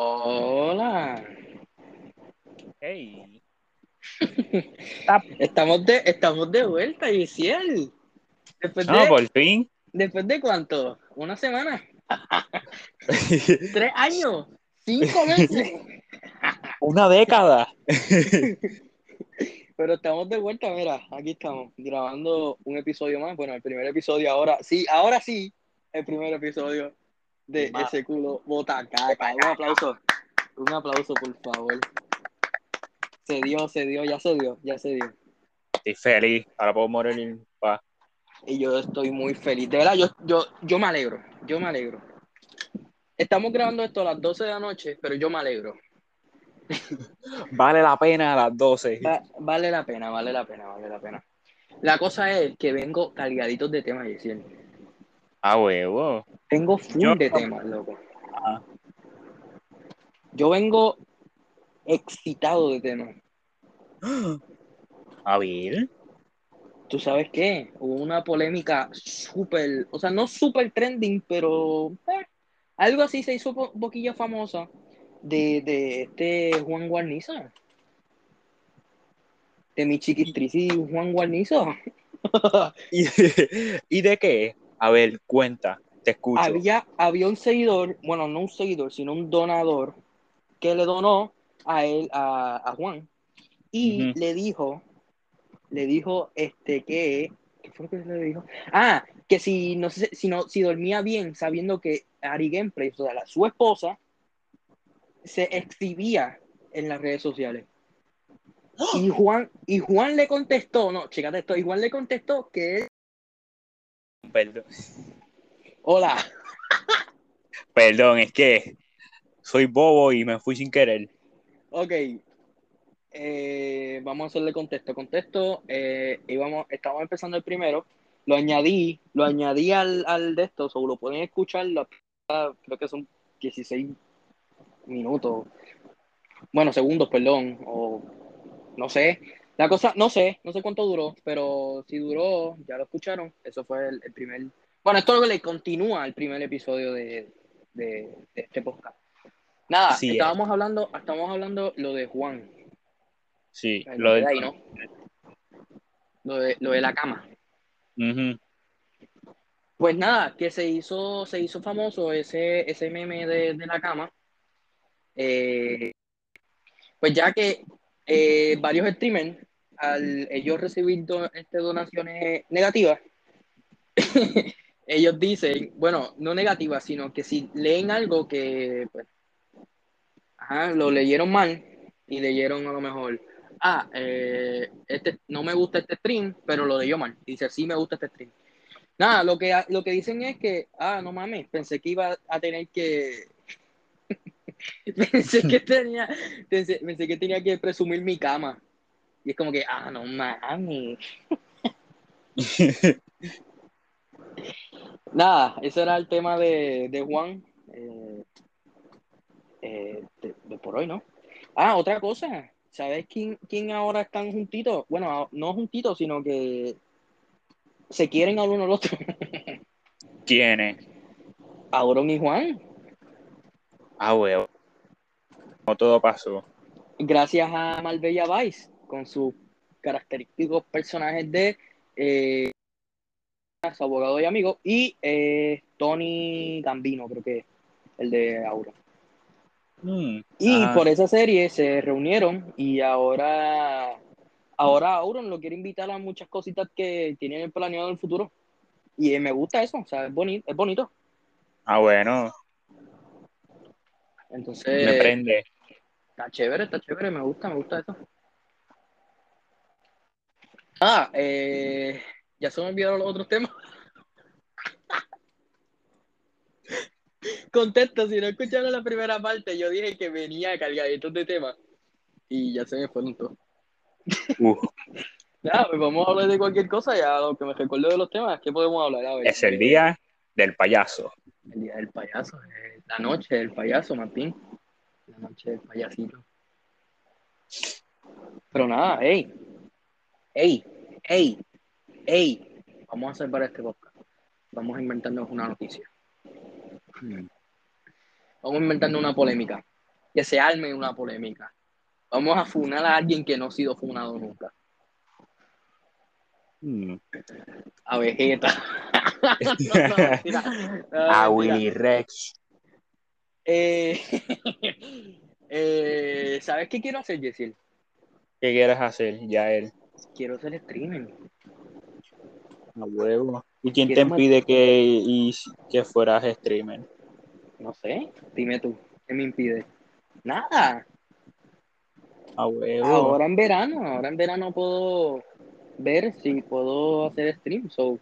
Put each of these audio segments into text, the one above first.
Hola. Hey. Estamos de, estamos de vuelta, Giselle. Después de, No, por fin. ¿Después de cuánto? ¿Una semana? ¿Tres años? ¿Cinco meses? Una década. Pero estamos de vuelta, mira, aquí estamos, grabando un episodio más. Bueno, el primer episodio ahora, sí, ahora sí, el primer episodio de ese culo bota caca. Un aplauso, un aplauso, por favor. Se dio, se dio, ya se dio, ya se dio. Estoy feliz. Ahora puedo morir en paz. Y yo estoy muy feliz. De verdad, yo, yo, yo me alegro, yo me alegro. Estamos grabando esto a las 12 de la noche, pero yo me alegro. Vale la pena a las 12. Va- vale la pena, vale la pena, vale la pena. La cosa es que vengo cargaditos de temas, Yesiel. Ah, huevo. Vengo full Yo- de temas, loco. Ajá. Yo vengo excitado de temas. A ver. ¿Tú sabes qué? Hubo una polémica súper, o sea, no súper trending, pero eh, algo así se hizo un poquillo famosa de, de este Juan Guarnizo. De mi chiquistrici Juan Guarnizo. ¿Y, ¿Y de qué? A ver, cuenta. Te escucho. había, había un seguidor, bueno, no un seguidor, sino un donador que le donó a él, a, a Juan, y le dijo, le dijo este que, ¿qué fue lo que le dijo? Ah, que si no sé, si no, si dormía bien, sabiendo que Ari Gameplay, o sea, la- su esposa, se exhibía en las redes sociales. Y Juan, y Juan le contestó, no, chécate esto, y Juan le contestó que él, Perdón. hola, Perdón, es que soy bobo y me fui sin querer. Ok. Eh, vamos a hacerle contexto. Contexto, eh, íbamos, estábamos empezando el primero. Lo añadí, lo añadí al, al de esto, o lo pueden escuchar, la- creo que son 16 minutos. Bueno, segundos, perdón. O no sé. La cosa, no sé, no sé cuánto duró, pero si duró, ya lo escucharon. Eso fue el, el primer. Bueno, esto es lo que le continúa al primer episodio de, de- de este podcast. Nada, Sí, estábamos hablando, estábamos hablando lo de Juan, Sí, el lo de ahí, ¿no? Lo de, lo de la cama. Ujú. Pues nada, que se hizo, se hizo famoso ese, ese meme de, de la cama. Eh, pues ya que eh, varios streamers, al ellos recibir do- este, donaciones negativas, ellos dicen, bueno, no negativas, sino que si leen algo que pues, ajá, lo leyeron mal y leyeron a lo mejor, ah, eh, este, no me gusta este stream, pero lo leyó mal. Dice, sí me gusta este stream. Nada, lo que, lo que dicen es que, ah, no mames, pensé que iba a tener que. pensé que tenía. Pensé, pensé que tenía que presumir mi cama. Y es como que, ah, no mames. Nada, ese era el tema de, de Juan. eh, eh, de, de por hoy, ¿no? Ah, otra cosa. ¿Sabes quién, quién ahora están juntitos? Bueno, no juntitos, sino que se quieren al uno al otro. ¿Quién es? Auron y Juan. Ah, huevo. No todo pasó. gracias a Marbella Vice con sus característicos personajes de eh, su abogado y amigo y eh, Tony Gambino creo que es el de Auro Mm, y por esa serie se reunieron y ahora ahora Auron lo quiere invitar a muchas cositas que tienen planeado en el futuro y eh, me gusta eso o sea es bonito es bonito Ah, bueno. entonces Me prende. Está chévere, está chévere, me gusta, me gusta eso. Ah, eh, ya se me olvidaron los otros temas. Contexto, si no escucharon la primera parte, yo dije que venía cargadito de temas y ya se me fueron todos. Ya, pues vamos a hablar de cualquier cosa, ya lo que me recuerdo de los temas, ¿qué podemos hablar? A ver, es el día del payaso. El día del payaso, eh, la noche del payaso, Martín. La noche del payasito. Pero nada, hey, hey, hey, hey, vamos a hacer para este podcast. Vamos a inventarnos una noticia. Mm. Vamos a inventarnos una polémica. que se arme una polémica. Vamos a funar a alguien que no ha sido funado nunca. Hmm. A Vegeta. No, no, mentira. No, A. Willy Rex. Eh, eh, ¿Sabes qué quiero hacer, Jessil? ¿Qué quieres hacer, ya él? Quiero ser streamer. A huevo. ¿Y quién te impide que, y, que fueras streamer? No sé, dime tú, ¿qué me impide? Nada. A huevo. Ahora en verano, ahora en verano puedo ver si puedo hacer stream. So,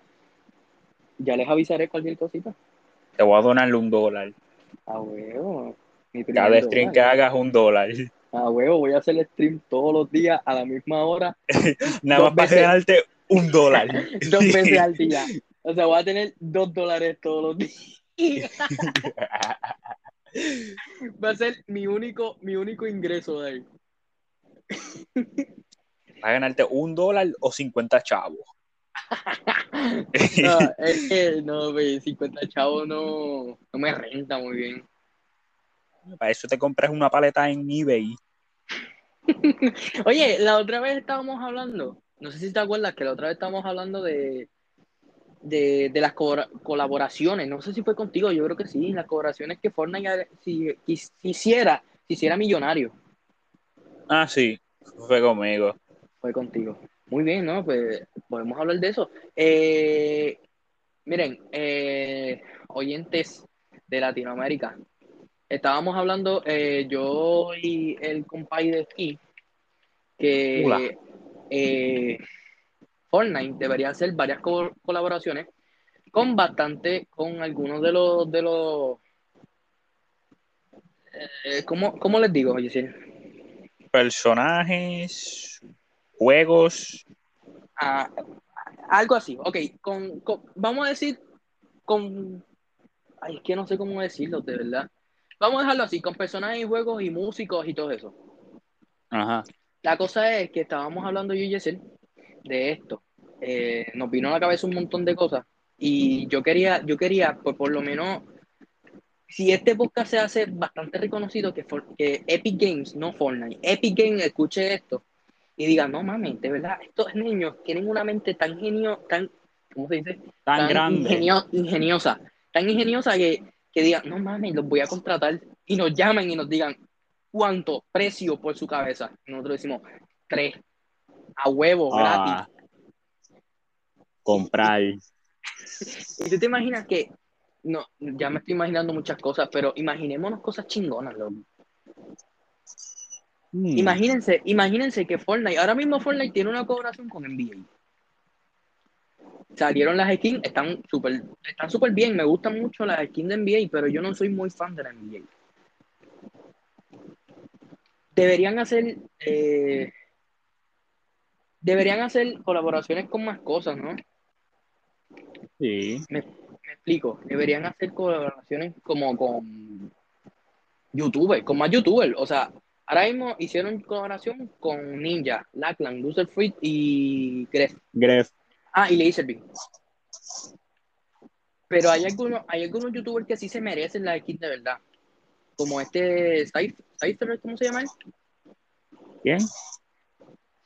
ya les avisaré cualquier cosita. Te voy a donarle un dólar. A huevo. Mi Cada stream que hagas, un dólar. A huevo, voy a hacer stream todos los días a la misma hora, Nada más para ganarte un dólar. dos veces al día. O sea, voy a tener dos dólares todos los días. Va a ser mi único, mi único ingreso de ahí. Para ganarte un dólar o 50 chavos. No, es que no, güey, 50 chavos no, no me renta muy bien. Para eso te compras una paleta en eBay. Oye, la otra vez estábamos hablando, no sé si te acuerdas que la otra vez estábamos hablando de, de, de las co- colaboraciones, no sé si fue contigo, yo creo que sí, las colaboraciones que Fortnite si, quis- quisiera, quisiera millonario, Ah, sí. Fue conmigo. fue contigo. Muy bien, ¿no? Pues podemos hablar de eso. Eh, miren, eh, oyentes de Latinoamérica, estábamos hablando eh, yo y el compay de aquí que eh, Fortnite debería hacer varias co- colaboraciones con bastante, con algunos de los de los eh, ¿cómo, cómo les digo, Yesir? Personajes, juegos. Ah, algo así, ok, con, con- vamos a decir con ay, es que no sé cómo decirlo, de verdad. Vamos a dejarlo así, con personajes y juegos y músicos y todo eso. Ajá. La cosa es que estábamos hablando yo y Yesel de esto. Eh, nos vino a la cabeza un montón de cosas. Y yo quería, yo quería, por, por lo menos, si este podcast se hace bastante reconocido, que, For- que Epic Games, no Fortnite, Epic Games escuche esto y diga, no mames, de verdad, estos niños tienen una mente tan genio, tan, ¿cómo se dice? Tan, grande. ingenio- ingeniosa, tan ingeniosa que, que digan, no mames, los voy a contratar y nos llamen y nos digan cuánto precio por su cabeza. Y nosotros decimos, tres, a huevo, Ah, gratis. comprar. Y tú te imaginas que, no, ya me estoy imaginando muchas cosas, pero imaginémonos cosas chingonas, loco. Hmm. Imagínense, imagínense que Fortnite, ahora mismo Fortnite tiene una colaboración con NBA. Salieron las skins, están súper están súper bien, me gustan mucho las skins de NBA, pero yo no soy muy fan de la NBA. Deberían hacer eh, deberían hacer colaboraciones con más cosas, ¿no? Sí. Me explico, deberían hacer colaboraciones como con youtubers, con más youtubers, o sea, ahora mismo hicieron colaboración con Ninja, Lackland, Loser Fruit y Gref. Gref. Ah, y Laserbeam. Pero hay algunos, hay algunos youtubers que sí se merecen la skin de verdad. Como este Cypher, ¿cómo se llama él? ¿Quién?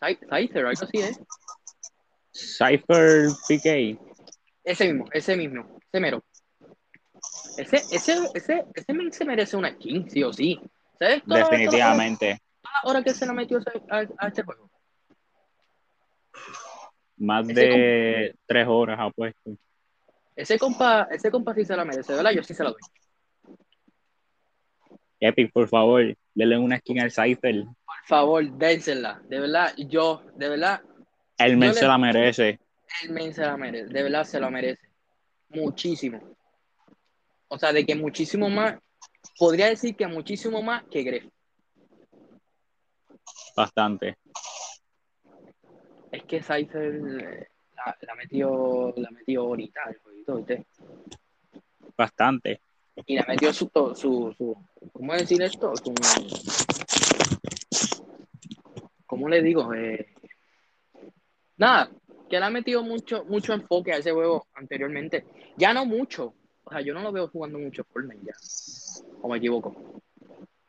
Cy- Cypher, algo así, ¿eh? Cypher PK. Ese mismo, ese mismo, ese mero. Ese, ese, ese, ese men se merece una skin, sí o sí. ¿Sabes Definitivamente. las horas que se le metió a este juego? Más Ese de tres horas apuesto. Ese compa, ese compa sí se la merece, ¿verdad? Yo sí se la doy. Epic, por favor, denle una skin al Cypher. Por favor, dénsela. De verdad, yo, de verdad, El men le- se la merece. el men se la merece. De verdad se la merece. Muchísimo. O sea, de que muchísimo más, podría decir que muchísimo más que Gref. Bastante. Es que Cypher eh, la, la metió, la metió ahorita el jueguito, ¿viste? Bastante. Y la metió su, su, su ¿cómo decir esto? Su, ¿Cómo le digo? Eh, nada, que le ha metido mucho, mucho enfoque a ese juego anteriormente. Ya no mucho. O sea, yo no lo veo jugando mucho Fortnite ya. O me equivoco.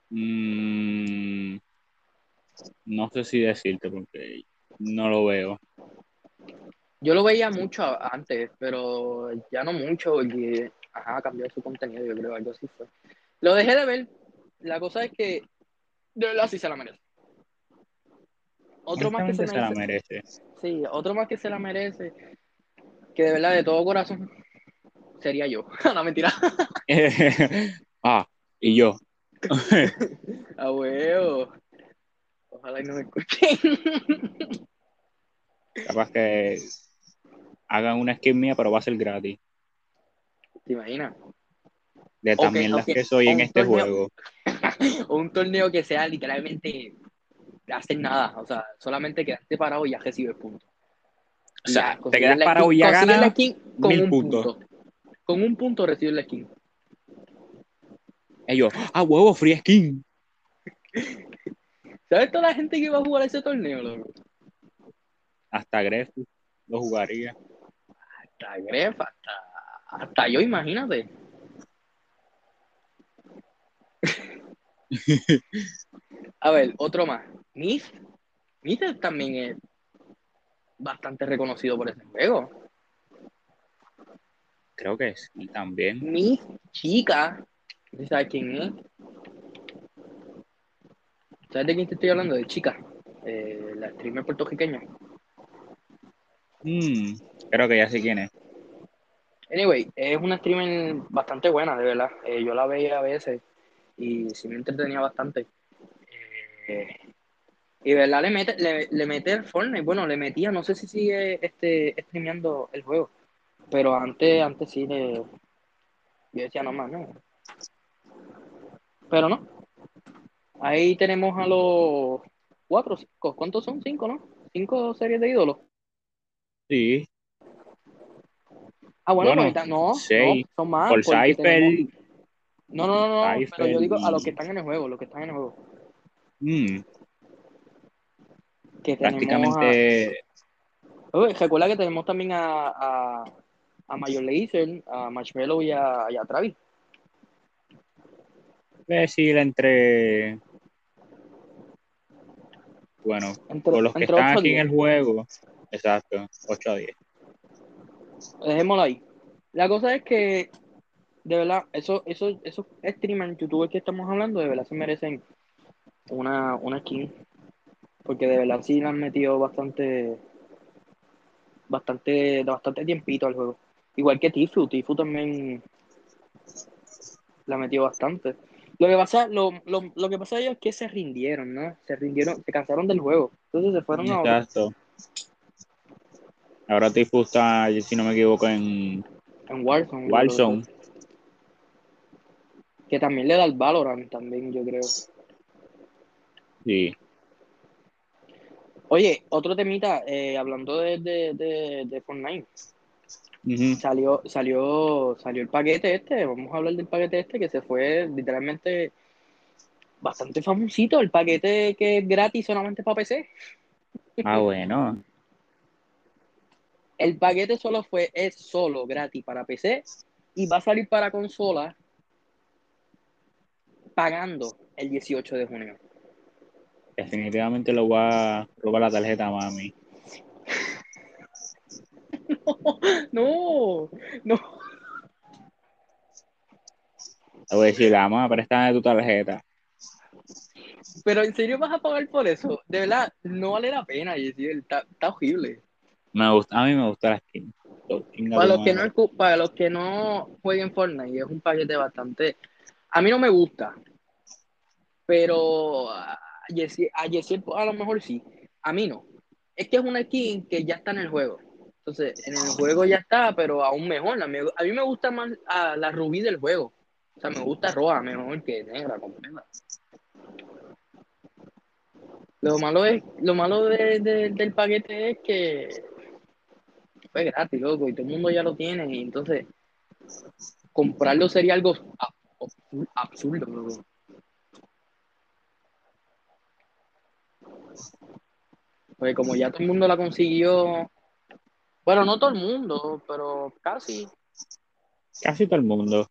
Mm, no sé si decirte porque no lo veo. Yo lo veía mucho antes, pero ya no mucho, porque ajá, cambió su contenido, yo creo, algo así fue. Lo dejé de ver. La cosa es que de verdad sí se la merece. Otro más que se la merece. Sí, otro más que se la merece. Que de verdad, de todo corazón, sería yo. no, mentira. ah, y yo. A huevo. Ojalá y no me escuchen. Capaz que hagan una skin mía, pero va a ser gratis. ¿Te imaginas? De también las que soy en este torneo- juego. O un torneo que sea literalmente hacer nada. O sea, solamente quedarte parado y ya recibes puntos. O sea, Ya, te quedas la parado skin- y ya consigues la ganas skin con mil un puntos. punto. Con un punto recibes la skin. Ellos, ah, huevo, free skin. ¿Sabes toda la gente que iba a jugar ese torneo, loco? Hasta Gref lo jugaría. Hasta Gref, hasta, hasta yo, imagínate. A ver, otro más. Myth. Myth también es bastante reconocido por ese juego. Creo que sí, también. Myth, chica. ¿Tú ¿Sabes quién es? ¿Sabes de quién te estoy hablando? De chica. Eh, la streamer puertorriqueña. Mm, creo que ya sé quién es. Anyway, es una streamer bastante buena, de verdad. Eh, yo la veía a veces y sí me entretenía bastante. Eh, y de verdad le mete, le, le mete el Fortnite. Bueno, le metía, no sé si sigue este, streameando el juego. Pero antes, antes sí le. Yo decía no más, no. Pero no. Ahí tenemos a los cuatro, cinco. ¿Cuántos son? Cinco, ¿no? Cinco series de ídolos. Sí, Ah, bueno, Bueno, pues, no, seis. no, son más. por Cypher. tenemos- No, no, no, no, Cypher pero yo digo a los que están en el juego, los que están en el juego. mm, Que prácticamente. a... Oye, recuerda que tenemos también a, a, a Major Lazer, a Marshmello y a, y a Travis. Decir entre. Bueno, Entre, por los que están 8 aquí en el juego. Exacto, 8 a 10. Dejémoslo ahí. La cosa es que, de verdad, esos, esos, esos streamers, youtubers que estamos hablando, de verdad se merecen una, una skin. Porque de verdad sí le han metido bastante, bastante, bastante tiempito al juego. Igual que Tifu, Tifu también la metió bastante. Lo que pasa, lo, lo, lo que pasa ellos es que se rindieron, ¿no? Se rindieron, se cansaron del juego. Entonces se fueron a otro. Ahora Tifu está, si no me equivoco, en En Warzone. Warzone. Que también le da el Valorant también, yo creo. Sí. Oye, otro temita, eh, hablando de, de, de, de Fortnite, salió, salió, salió el paquete este, vamos a hablar del paquete este que se fue literalmente bastante famosito, el paquete que es gratis solamente para PC. Ah, bueno. El paquete solo fue, es solo gratis para PC y va a salir para consola pagando el 18 de junio. Definitivamente lo va a robar la tarjeta a mami. No, no. Le voy a decir, mamá, préstame tu tarjeta. Pero en serio vas a pagar por eso. De verdad, no vale la pena, Yesiel. Está, está horrible. Me gusta, a mí me gusta la skin. Para los, que no, para los que no jueguen Fortnite, es un paquete bastante. A mí no me gusta. Pero a Yesiel, a Yesiel, a lo mejor sí. A mí no. Es que es una skin que ya está en el juego. Entonces, en el juego ya está, pero aún mejor. A mí, a mí me gusta más a la rubí del juego. O sea, me gusta roja mejor que negra completa. Lo malo es, lo malo de- de- del paquete es que fue gratis, loco, y todo el mundo ya lo tiene, y entonces comprarlo sería algo ab- absurdo, loco. Pues como ya todo el mundo la consiguió, bueno, no todo el mundo, pero casi, Casi todo el mundo.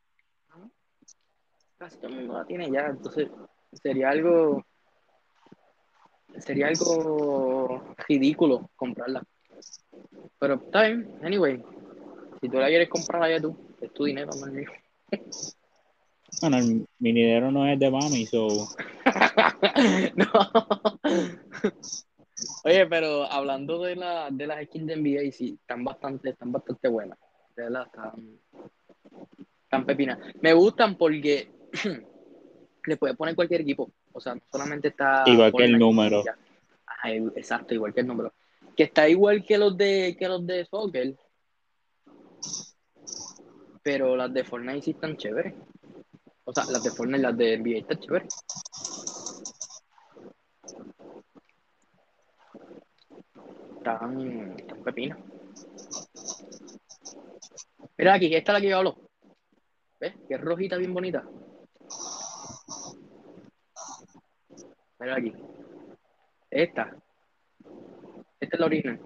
casi todo el mundo la tiene ya, entonces sería algo, sería algo ridículo comprarla. Pero está bien, anyway, si tú la quieres comprar allá tú, es tu dinero, no es mío. Bueno, el- mi dinero no es de mami, so. no. Oye, pero hablando de, la, de las skins de NBA, sí, están bastante, están bastante buenas. De verdad, están, están pepinas. Me gustan porque le puedes poner cualquier equipo. O sea, no solamente está. Igual que el número. Ajá, exacto, igual que el número. Que está igual que los de que los de soccer. Pero las de Fortnite sí están chéveres. O sea, las de Fortnite, las de NBA están chéveres. Están, están pepinas. Mira aquí, esta es la que yo hablo. ¿Ves? Que es rojita bien bonita. Mira aquí. Esta. Esta es la original.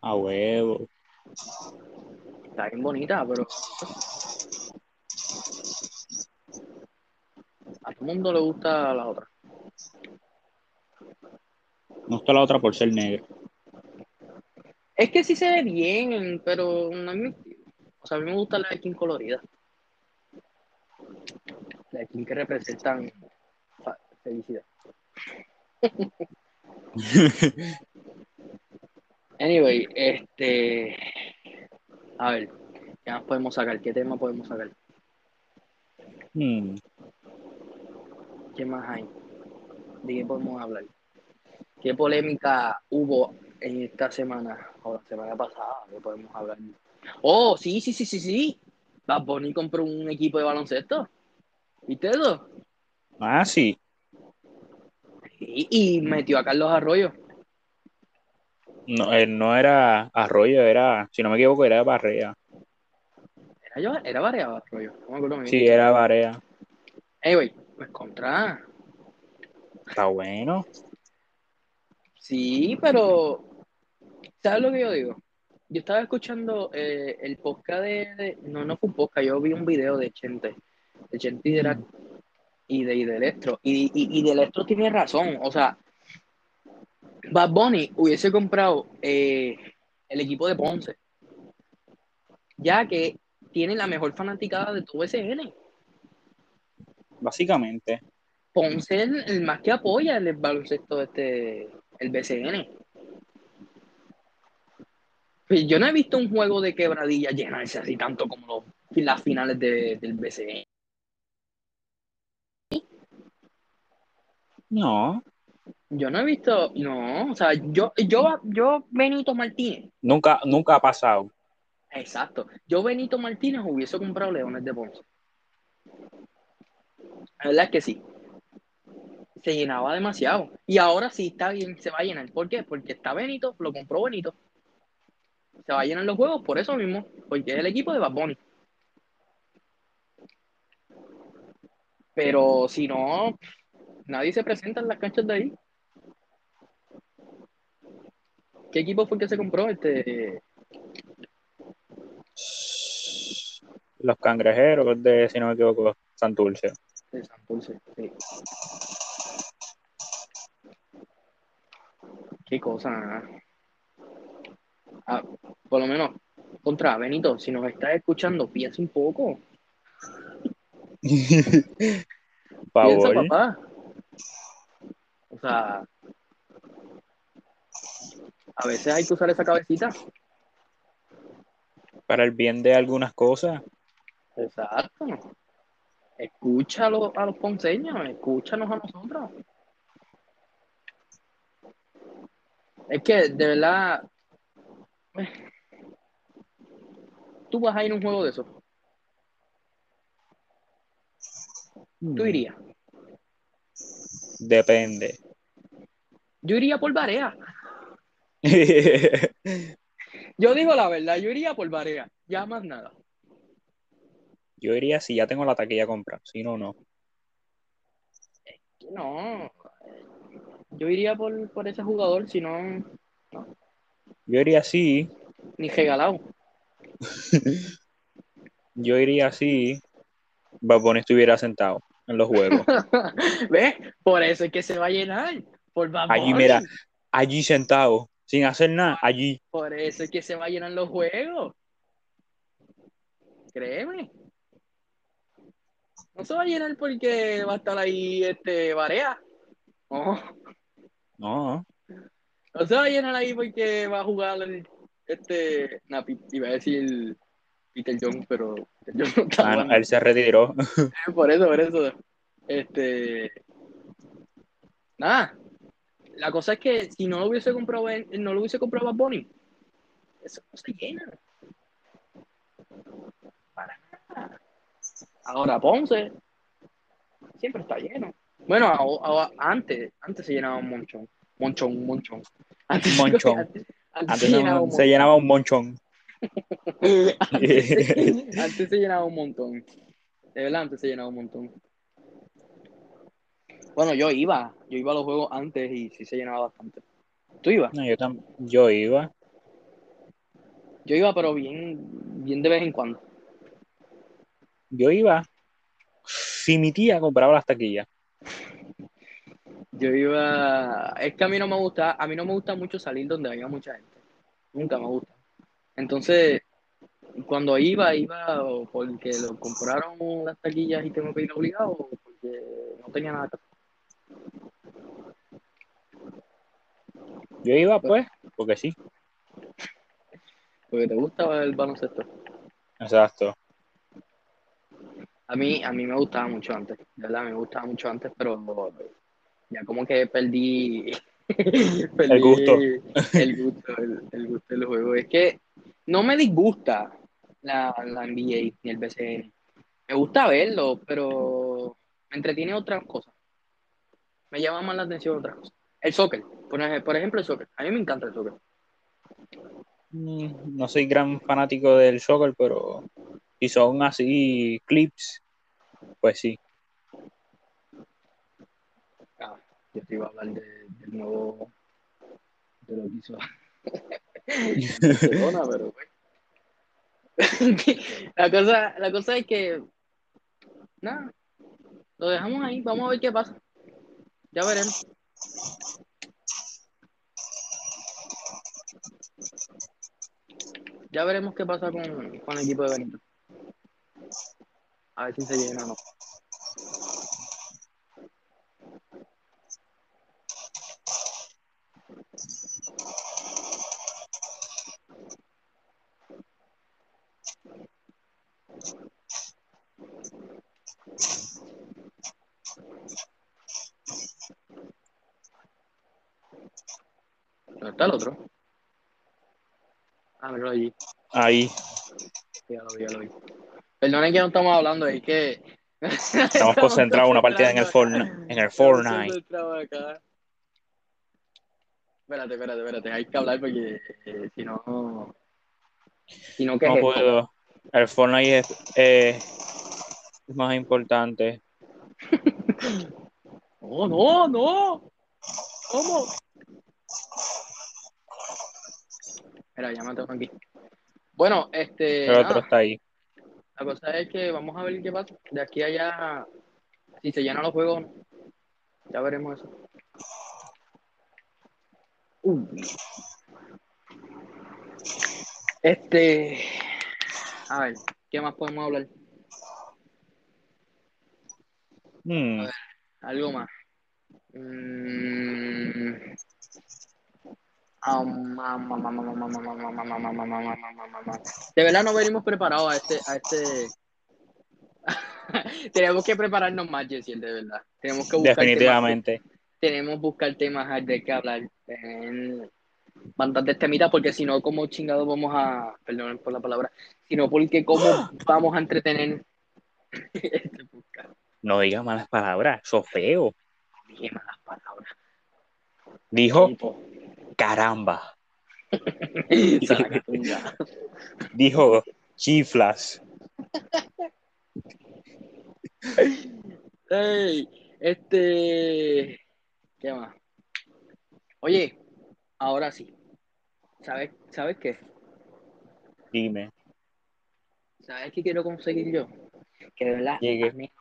A huevo. Está bien bonita, pero. A todo el mundo le gusta la otra. No está la otra por ser negra. Es que sí se ve bien, pero no es mi estilo. O sea, a mí me gusta la skin colorida. La skin que representan felicidad. Anyway, este. A ver, ¿qué más podemos sacar? ¿Qué tema podemos sacar? Hmm, ¿Qué más hay? ¿De qué podemos hablar? ¿Qué polémica hubo en esta semana o la semana pasada? ¿Qué podemos hablar? Oh, sí, sí, sí, sí, sí. Bad Bunny compró un equipo de baloncesto. ¿Viste eso? Ah, sí. Y, y metió a Carlos Arroyo. No, eh, no era Arroyo, era, si no me equivoco, era Barrea. Era, yo, era variado Arroyo. No me acuerdo Sí, era Barea. Anyway, pues contra. Está bueno. Sí, pero. ¿Sabes lo que yo digo? Yo estaba escuchando eh, el podcast de, de- No, no fue un podcast, yo vi un video de Chente. De Chente y de, la- y de, y de Electro. Y, y, y de Electro tiene razón. O sea, Bad Bunny hubiese comprado eh, el equipo de Ponce. Ya que tiene la mejor fanaticada de todo SN. Básicamente. Ponce es el, el más que apoya el baloncesto este, el BCN. Pues yo no he visto un juego de quebradilla llenarse así tanto como los, las finales de- del BCN. No, Yo no he visto, no, o sea, yo, yo, yo Benito Martínez, nunca, nunca ha pasado. exacto, yo Benito Martínez hubiese comprado Leones de Ponce. La verdad es que sí. Se llenaba demasiado. Y ahora sí está bien, se va a llenar. ¿Por qué? Porque está Benito, lo compró Benito. Se va a llenar los juegos por eso mismo, porque es el equipo de Bad Bunny. Pero si no, nadie se presenta en las canchas de ahí. ¿Qué equipo fue el que se compró? Este, Los cangrejeros de, si no me equivoco, Santurce. de Santurce, sí. Qué cosa. Ah, por lo menos, contra Benito, si nos estás escuchando, piensa un poco. Piensa, papá. Sea, a veces hay que usar esa cabecita. Para el bien de algunas cosas. Exacto. Escúchalo a los ponceños, escúchanos a nosotros. Es que, de verdad, tú vas a ir a un juego de eso. Tú irías. Depende. Yo iría por Barea. Yo digo la verdad, yo iría por Barea. Ya más nada. Yo iría si ya tengo la taquilla comprada. Si no, no. No. Yo iría por, por ese jugador, si no, Yo iría así. ni regalado. Yo iría así. Bad Bunny estuviera sentado en los juegos. ¿Ves? Por eso es que se va a llenar. Por Allí, mira, allí sentado, sin hacer nada, allí. Por eso es que se va a llenar los juegos. Créeme. No se va a llenar porque va a estar ahí este Barea. No, No, no se va a llenar ahí porque va a jugar el- este. Nah, iba a decir Peter Jones, pero Peter Jones no está ah, no, él se retiró. Por eso, por eso. Este. Nada. La cosa es que si no lo hubiese comprado, no lo hubiese comprado Bad Bunny, eso no se llena. Para nada. Ahora Ponce siempre está lleno. Bueno, a- a- antes, antes se llenaba un monchón. Monchón, monchón. Antes, Monchón. Antes, antes Antes se llenaba un se llenaba un monchón. antes, se, antes se llenaba un montón. De verdad, antes se llenaba un montón. Bueno, yo iba. Yo iba a los juegos antes y sí se llenaba bastante. ¿Tú ibas? No, yo, tam- yo iba. Yo iba, pero bien, bien de vez en cuando. Yo iba. Si mi tía compraba las taquillas. Yo iba. Es que a mí no me gusta, a mí no me gusta mucho salir donde haya mucha gente. Nunca me gusta. Entonces, cuando iba, iba o porque lo compraron las taquillas y tengo que ir obligado, o porque no tenía nada que hacer. Yo iba, pues, porque sí. Porque te gusta el baloncesto. Exacto. A mí, a mí me gustaba mucho antes, verdad, me gustaba mucho antes, pero ya como que perdí, perdí El gusto. el gusto, el, el gusto del juego. Es que no me disgusta la, la NBA ni el BCN. Me gusta verlo, pero me entretiene otras cosas. Me llama más la atención otras cosas. El soccer, por, ej- por ejemplo, el soccer. A mí me encanta el soccer. Mm, No soy gran fanático del soccer, pero si son así clips, pues sí. Ah, yo te iba a hablar de- del nuevo de lo que hizo Barcelona, pero la cosa, la cosa es que nada, lo dejamos ahí, vamos a ver qué pasa. Ya veremos. Ya veremos qué pasa con, con el equipo de Benito. A ver si se llena o no. ¿Dónde está el otro? Ah, míralo allí. Ahí Ya lo vi, ya lo vi. Perdonen que no estamos hablando, es que. estamos concentrados en una partida en el Fortnite. En el Fortnite. Espérate, espérate, espérate. Hay que hablar porque eh, si no. Si no, ¿qué No es esto? puedo. El Fortnite es, eh, es más importante. No, no, no. ¿Cómo? Mira, ya me tengo aquí. Bueno, este. El otro está ahí. la cosa es que vamos a ver qué pasa. De aquí a allá, si se llenan los juegos, ya veremos eso. Uh. Este. A ver, ¿qué más podemos hablar? Mm, Algo más. Mm. De verdad no venimos preparados a este, a este. Tenemos que prepararnos más, Jessiel, de verdad. Tenemos que buscar definitivamente. temas, tenemos que buscar temas de que hablar. En bastantes temitas, porque si no, como chingados vamos a. Perdón por la palabra. Sino porque cómo vamos a entretener este podcast. No diga malas palabras. Eso es feo. Dije malas palabras. Dijo Tonto. Caramba. Dijo chiflas. Este. ¿Qué más? Oye, ahora sí. ¿Sabes, ¿Sabes qué? Dime. ¿Sabes qué quiero conseguir yo? que de verdad Llegue. anhelo,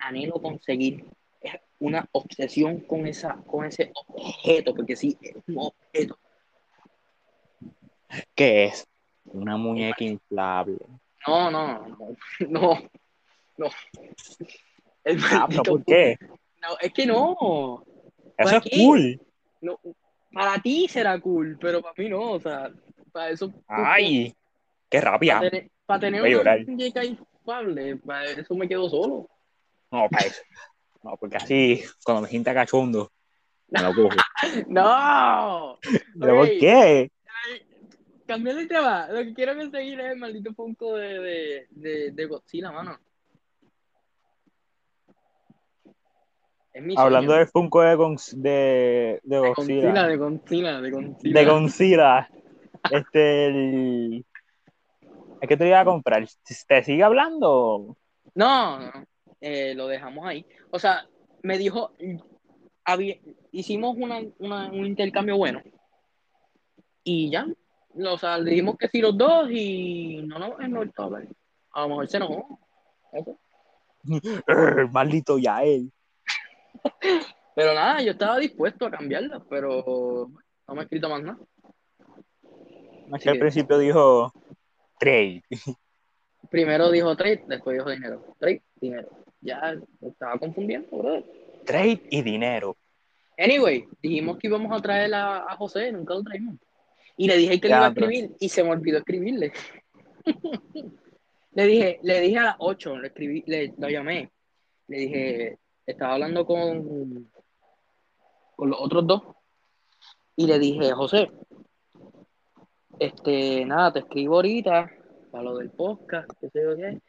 anhelo conseguir. Una obsesión con, esa, con ese objeto, porque sí, es un objeto. ¿Qué es? Una muñeca inflable. No, no, no, no, no. El Ah, pero ¿por qué? No, es que no. Eso ¿Para es qué? cool. no. Para ti será cool, pero para mí no. O sea, para eso. Ay, qué rabia. Para tener, para tener una muñeca inflable, para eso me quedo solo. No, para eso. No, porque así, cuando me sienta cachondo, me lo cojo. ¡No! ¿Pero por qué? Cambiando el tema, lo que quiero conseguir es el maldito Funko de, de, de, de Godzilla, mano. Hablando sueño. del Funko de, de, de de Godzilla. Godzilla, de Godzilla, de Godzilla. De Godzilla. Este, el... Es que te iba a comprar. ¿Te sigue hablando? No, no, eh, lo dejamos ahí. O sea, me dijo, había- hicimos una, una- un intercambio bueno. Y ya, o sea, le dijimos que sí los dos y no nos hemos vuelto a hablar. A lo mejor se enojó. Eso. Maldito Yael. Pero nada, yo estaba dispuesto a cambiarla, pero no me ha escrito más nada. Que al principio dijo trade. Primero dijo trade, después dijo dinero. Trade, dinero. Ya me estaba confundiendo, brother. Trade y dinero. Anyway, dijimos que íbamos a traer a, a José, nunca lo traímos. Y le dije que le iba a escribir y se me olvidó escribirle. le dije, le dije a las 8, le escribí, le, lo llamé. Le dije, estaba hablando con, con los otros dos. Y le dije, José, este, nada, te escribo ahorita para lo del podcast, qué sé yo qué.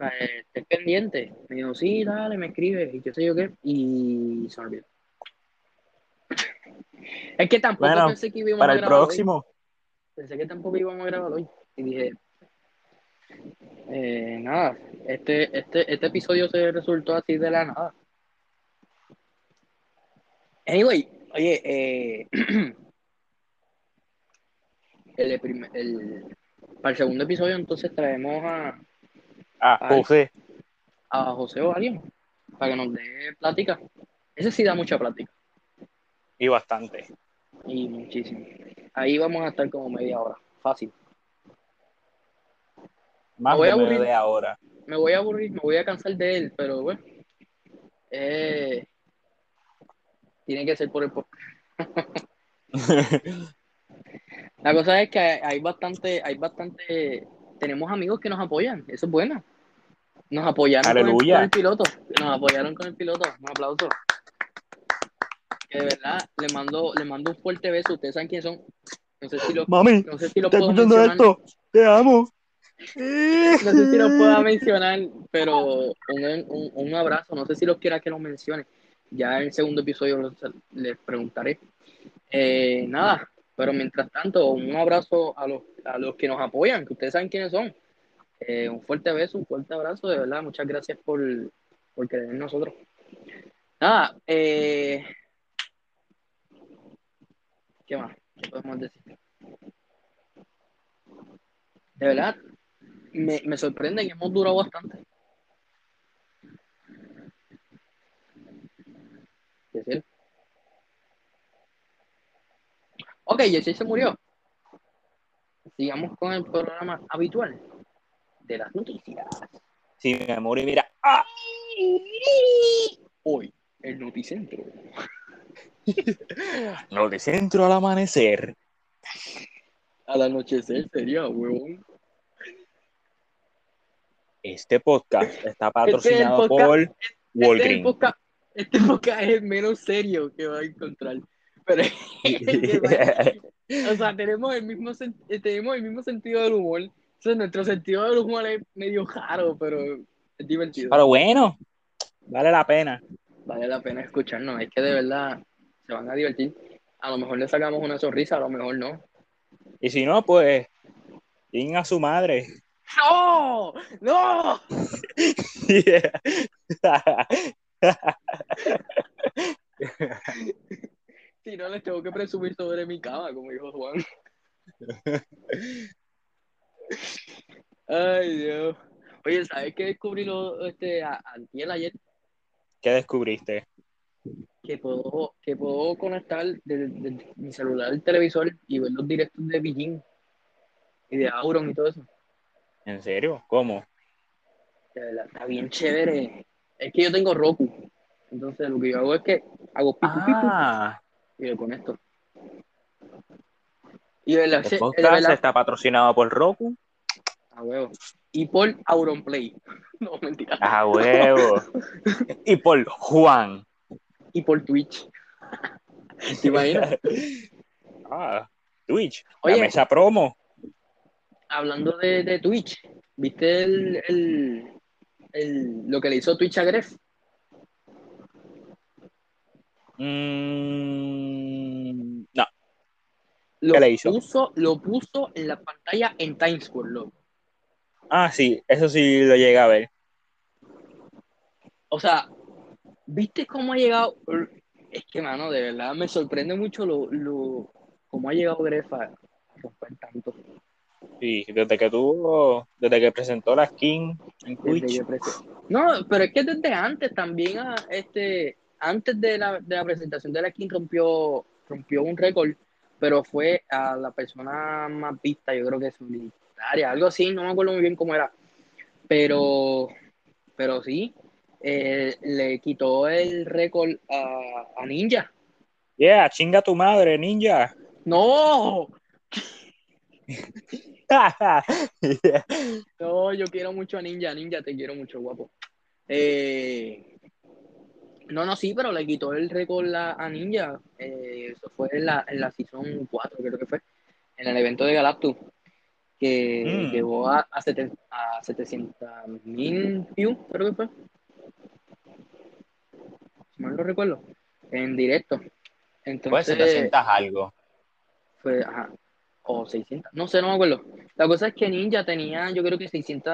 Eh, estés pendiente. Me dijo, sí, dale, me escribe, y qué sé yo qué. Y se me olvidó. Es que tampoco Bueno, pensé que íbamos Para a el grabar hoy. próximo. Pensé que tampoco íbamos a grabar hoy. Y dije, eh, nada, este, este, este episodio se resultó así de la nada. Anyway, oye, eh, el, prim- el- para el segundo episodio entonces traemos a, Ay. José. a José o a alguien para que nos dé plática. Ese sí da mucha plática Y bastante. y muchísimo. Ahí vamos a estar como media hora, fácil. Más Me voy de a aburrir. media hora. me voy a aburrir, me voy a cansar de él, pero bueno. Eh, tiene que ser por el. La cosa es que hay bastante, hay bastante, tenemos amigos que nos apoyan, eso es bueno. Nos apoyaron con el, Aleluya. con el piloto, nos apoyaron con el piloto, un aplauso. Que de verdad, le mando, le mando un fuerte beso, ustedes saben quiénes son. No sé si los, Mami, no sé si ¿estás puedo escuchando mencionar. esto? Te amo. No sé si los pueda mencionar, pero un, un, un abrazo. No sé si los quiera que los mencione. Ya en el segundo episodio les preguntaré. Eh, nada, pero mientras tanto, un abrazo a los, a los que nos apoyan, que ustedes saben quiénes son. Eh, un fuerte beso, un fuerte abrazo, de verdad. Muchas gracias por, por creer en nosotros. Nada, eh, ¿qué más? ¿Qué podemos decir? De verdad, me, me sorprende que hemos durado bastante. Yesiel. Ok, Yesiel se murió. Sigamos con el programa habitual de las noticias. Si me morí, mira. ¡Ah! Hoy, el noticentro. Noticentro al amanecer. Al anochecer sería, huevón. Este podcast está patrocinado Este es podcast- por Este, Walgreens. podcast, este podcast es el menos serio que va a encontrar. Pero O sea, tenemos el mismo tenemos el mismo sentido del humor. Nuestro sentido del humor es medio raro, pero es divertido. Pero bueno, vale la pena. Vale la pena escucharnos. Es que de verdad se van a divertir. A lo mejor le sacamos una sonrisa, a lo mejor no. Y si no, pues, in a su madre. ¡No! ¡No! Si no, les tengo que presumir sobre mi cama, como dijo Juan. Ay, Dios. Oye, ¿sabes qué descubrí lo, este, a, antier, ayer? ¿Qué descubriste? Que puedo, que puedo conectar desde mi celular al televisor y ver los directos de Beijing y de Auron y todo eso. ¿En serio? ¿Cómo? De verdad, está bien chévere. Es que yo tengo Roku. Entonces lo que yo hago es que hago pipu Ah, pipu y lo conecto. Y el podcast está patrocinado por Roku. a huevo. Y por Auronplay. No, mentira. A huevo. y por Juan. Y por Twitch. ¿Te imaginas? Ah, Twitch. Oye. la mesa promo. Hablando de, de Twitch, ¿viste el, el, el- lo que le hizo Twitch a Gref? Mm, no, Lo ¿Qué le hizo? Puso, lo puso en la pantalla en Times Square, loco. ah, sí, eso sí lo llegué a ver. O sea, ¿viste cómo ha llegado? Es que, mano, de verdad me sorprende mucho lo, lo cómo ha llegado Gref a romper tanto. Sí, desde que tuvo, desde que presentó la skin en Twitch. No, pero es que desde antes también, ah, este, antes de la, de la presentación de la King rompió, rompió un récord, pero fue a la persona más vista, yo creo que solitaria, algo así, no me acuerdo muy bien cómo era, pero, pero sí, eh, le quitó el récord a, a Ninja. Yeah, chinga tu madre, ninja. ¡No! No, yo quiero mucho a Ninja, Ninja, te quiero mucho, guapo. Eh, no, no, sí, pero le quitó el récord a, a Ninja. Eh, eso fue en la, en la Season 4, creo que fue, en el evento de Galactus, que Mm. llegó a, a, sete- a 700 mil views, creo que fue. Si mal no recuerdo, en directo. Pues Entonces, 700 algo. fue, ajá, o 600, no sé, no me acuerdo. La cosa es que Ninja tenía, yo creo que 600,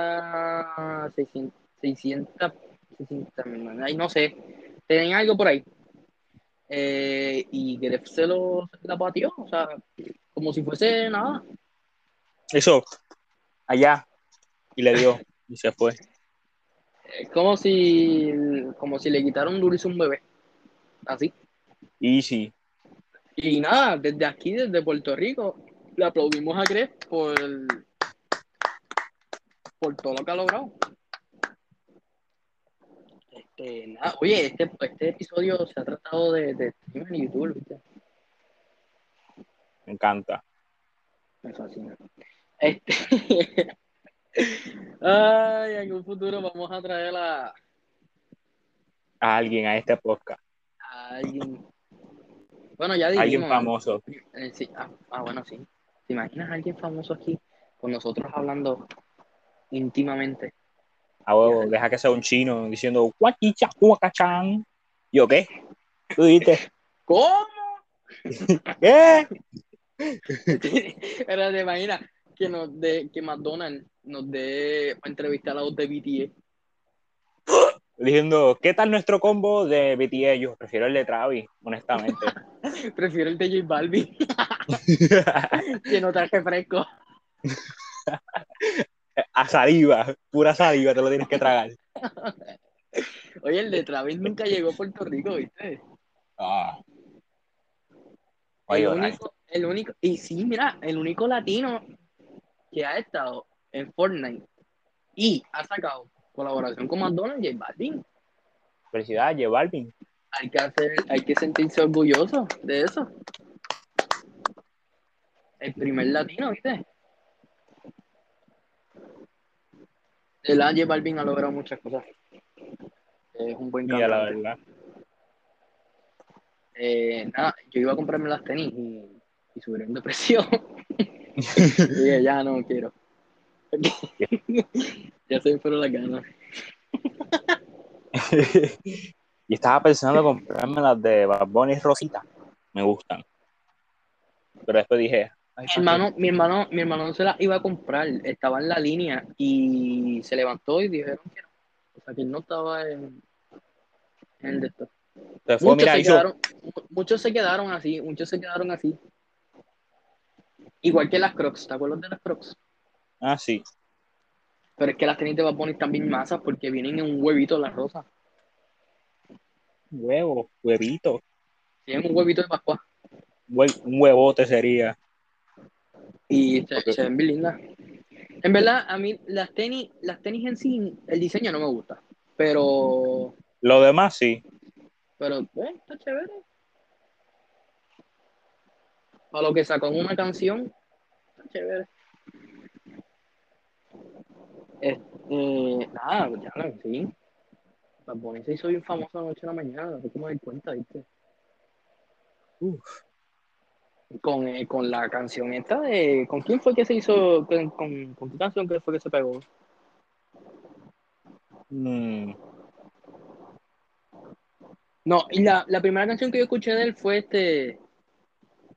600, 600, 600, ay, no sé, tenía algo por ahí. Eh, y Gref se lo la batió, o sea, como si fuese nada. Eso, allá. Y le dio. Y se fue. Es como si, como si le quitaron a un bebé, así. Easy. Y nada, desde aquí, desde Puerto Rico, le aplaudimos a Gref por, por todo lo que ha logrado. Este, nada, oye, este, este episodio se ha tratado de, de streaming en YouTube, ¿viste? Me encanta. Me fascina. Este, ay, en un futuro vamos a traer a, A alguien a este podcast. a alguien. Bueno, ya dijimos. Alguien famoso. Eh, sí, ah, ah, bueno, sí. ¿Te imaginas a alguien famoso aquí con nosotros hablando íntimamente? A huevo, deja que sea un chino diciendo guachicha, guacachán. ¿Yo qué? ¿Tú dijiste? ¿Cómo? ¿Qué? Pero te imaginas que nos dé, que McDonald's nos dé entrevistar a la voz de BTS. Diciendo, ¿qué tal nuestro combo de BTS? Yo prefiero el de Travis, honestamente. Prefiero el de J Balvin, que no traje fresco. A saliva, pura saliva, te lo tienes que tragar. Oye, el de Travis nunca llegó a Puerto Rico, ¿viste? Ah. El Oye, único, el único, y sí, mira, el único latino que ha estado en Fortnite y ha sacado colaboración con McDonald's, J Balvin. felicidades, J Balvin. Hay que hacer, hay que sentirse orgulloso de eso. El primer latino, ¿viste? El J Balvin ha logrado muchas cosas. Es un buen Mira, la cantante. verdad. Eh, nada, yo iba a comprarme las tenis y, y subieron de precio. y dije, ya no quiero. ya se me fueron las ganas. y estaba pensando comprarme las de Bad Bunny Rosita. Me gustan. Pero después dije, Mi hermano, mi hermano, mi hermano no se las iba a comprar, estaba en la línea y se levantó y dijeron que no. O sea que él no estaba en, en el de esto. Muchos mira, se, hizo- quedaron, mu- muchos se quedaron así, muchos se quedaron así. Igual que las Crocs, ¿te acuerdas de las Crocs? Ah, sí. Pero es que las tenis de Bad bien masas porque vienen en un huevito las rosas. Huevo, huevito. Tienen un huevito de Pascua. Hue- un huevote sería. Y se, ven bien lindas. En verdad, a mí las tenis, las tenis en sí, el diseño no me gusta. Pero, Lo demás sí. pero, pues, está chévere. Para lo que sacó en una canción, está chévere. Este, nada, pues ya lo sí. Bad Bunny se hizo bien famoso anoche en la mañana, no sé cómo me di cuenta, ¿viste? Uf. Con, eh, con la canción esta de. ¿Con quién fue que se hizo? ¿Con, con, con qué canción que fue que se pegó? Mm, No, y la, la primera canción que yo escuché de él fue este.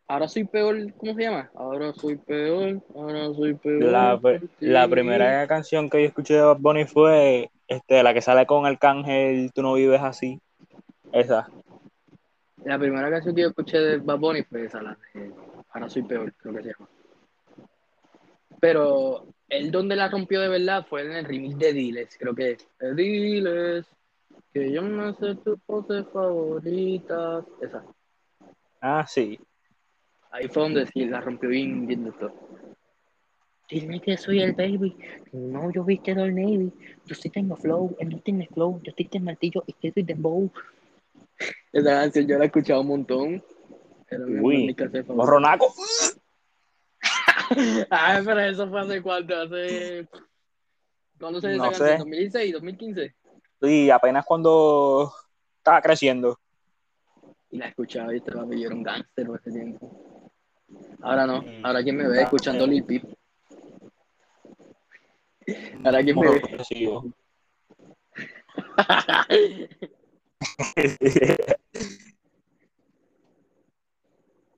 Ahora soy peor, ¿cómo se llama? Ahora soy peor, ahora soy peor. La, la primera canción que yo escuché de Bad Bunny fue este, la que sale con Arcángel, Tú no vives así. Esa. La primera canción que yo escuché de Bad Bunny fue esa, la de Ahora soy peor, creo que se llama. Pero él donde la rompió de verdad fue en el remix de Diles, creo que es. Diles, que yo no sé tus poses favoritas. Esa. Ah, sí. Ahí fue donde sí la rompió bien, bien de todo. Dile que soy el baby. No, yo viste del Navy. Yo sí tengo flow, él no tiene flow. Yo sí tengo martillo y que soy dembow. Esa canción yo la he escuchado un montón. Mi Uy. Morronaco. Ay, pero eso fue hace cuánto, hace... ¿Cuándo se No sé. canción? ¿2016, 2015? Sí, apenas cuando estaba creciendo. Y la escuchaba y estaba yo era un gángster en ese tiempo. Ahora no, ahora quien me ve escuchando Lil Peep. Ahora quién me ve.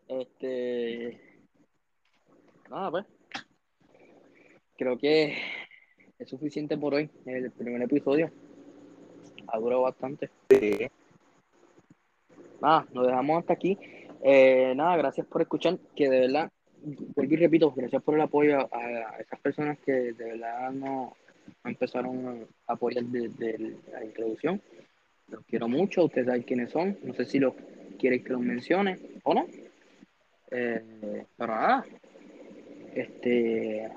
Este. Nada, pues. Creo que es suficiente por hoy. El primer episodio. Ha durado bastante. Nada, nos dejamos hasta aquí. Eh, nada, gracias por escuchar. Que de verdad, vuelvo y repito, gracias por el apoyo a, esas personas que de verdad no, empezaron a apoyar desde la introducción. Los quiero mucho. Ustedes saben quiénes son. No sé si los quieren que los mencione o no. Eh, pero nada. Este,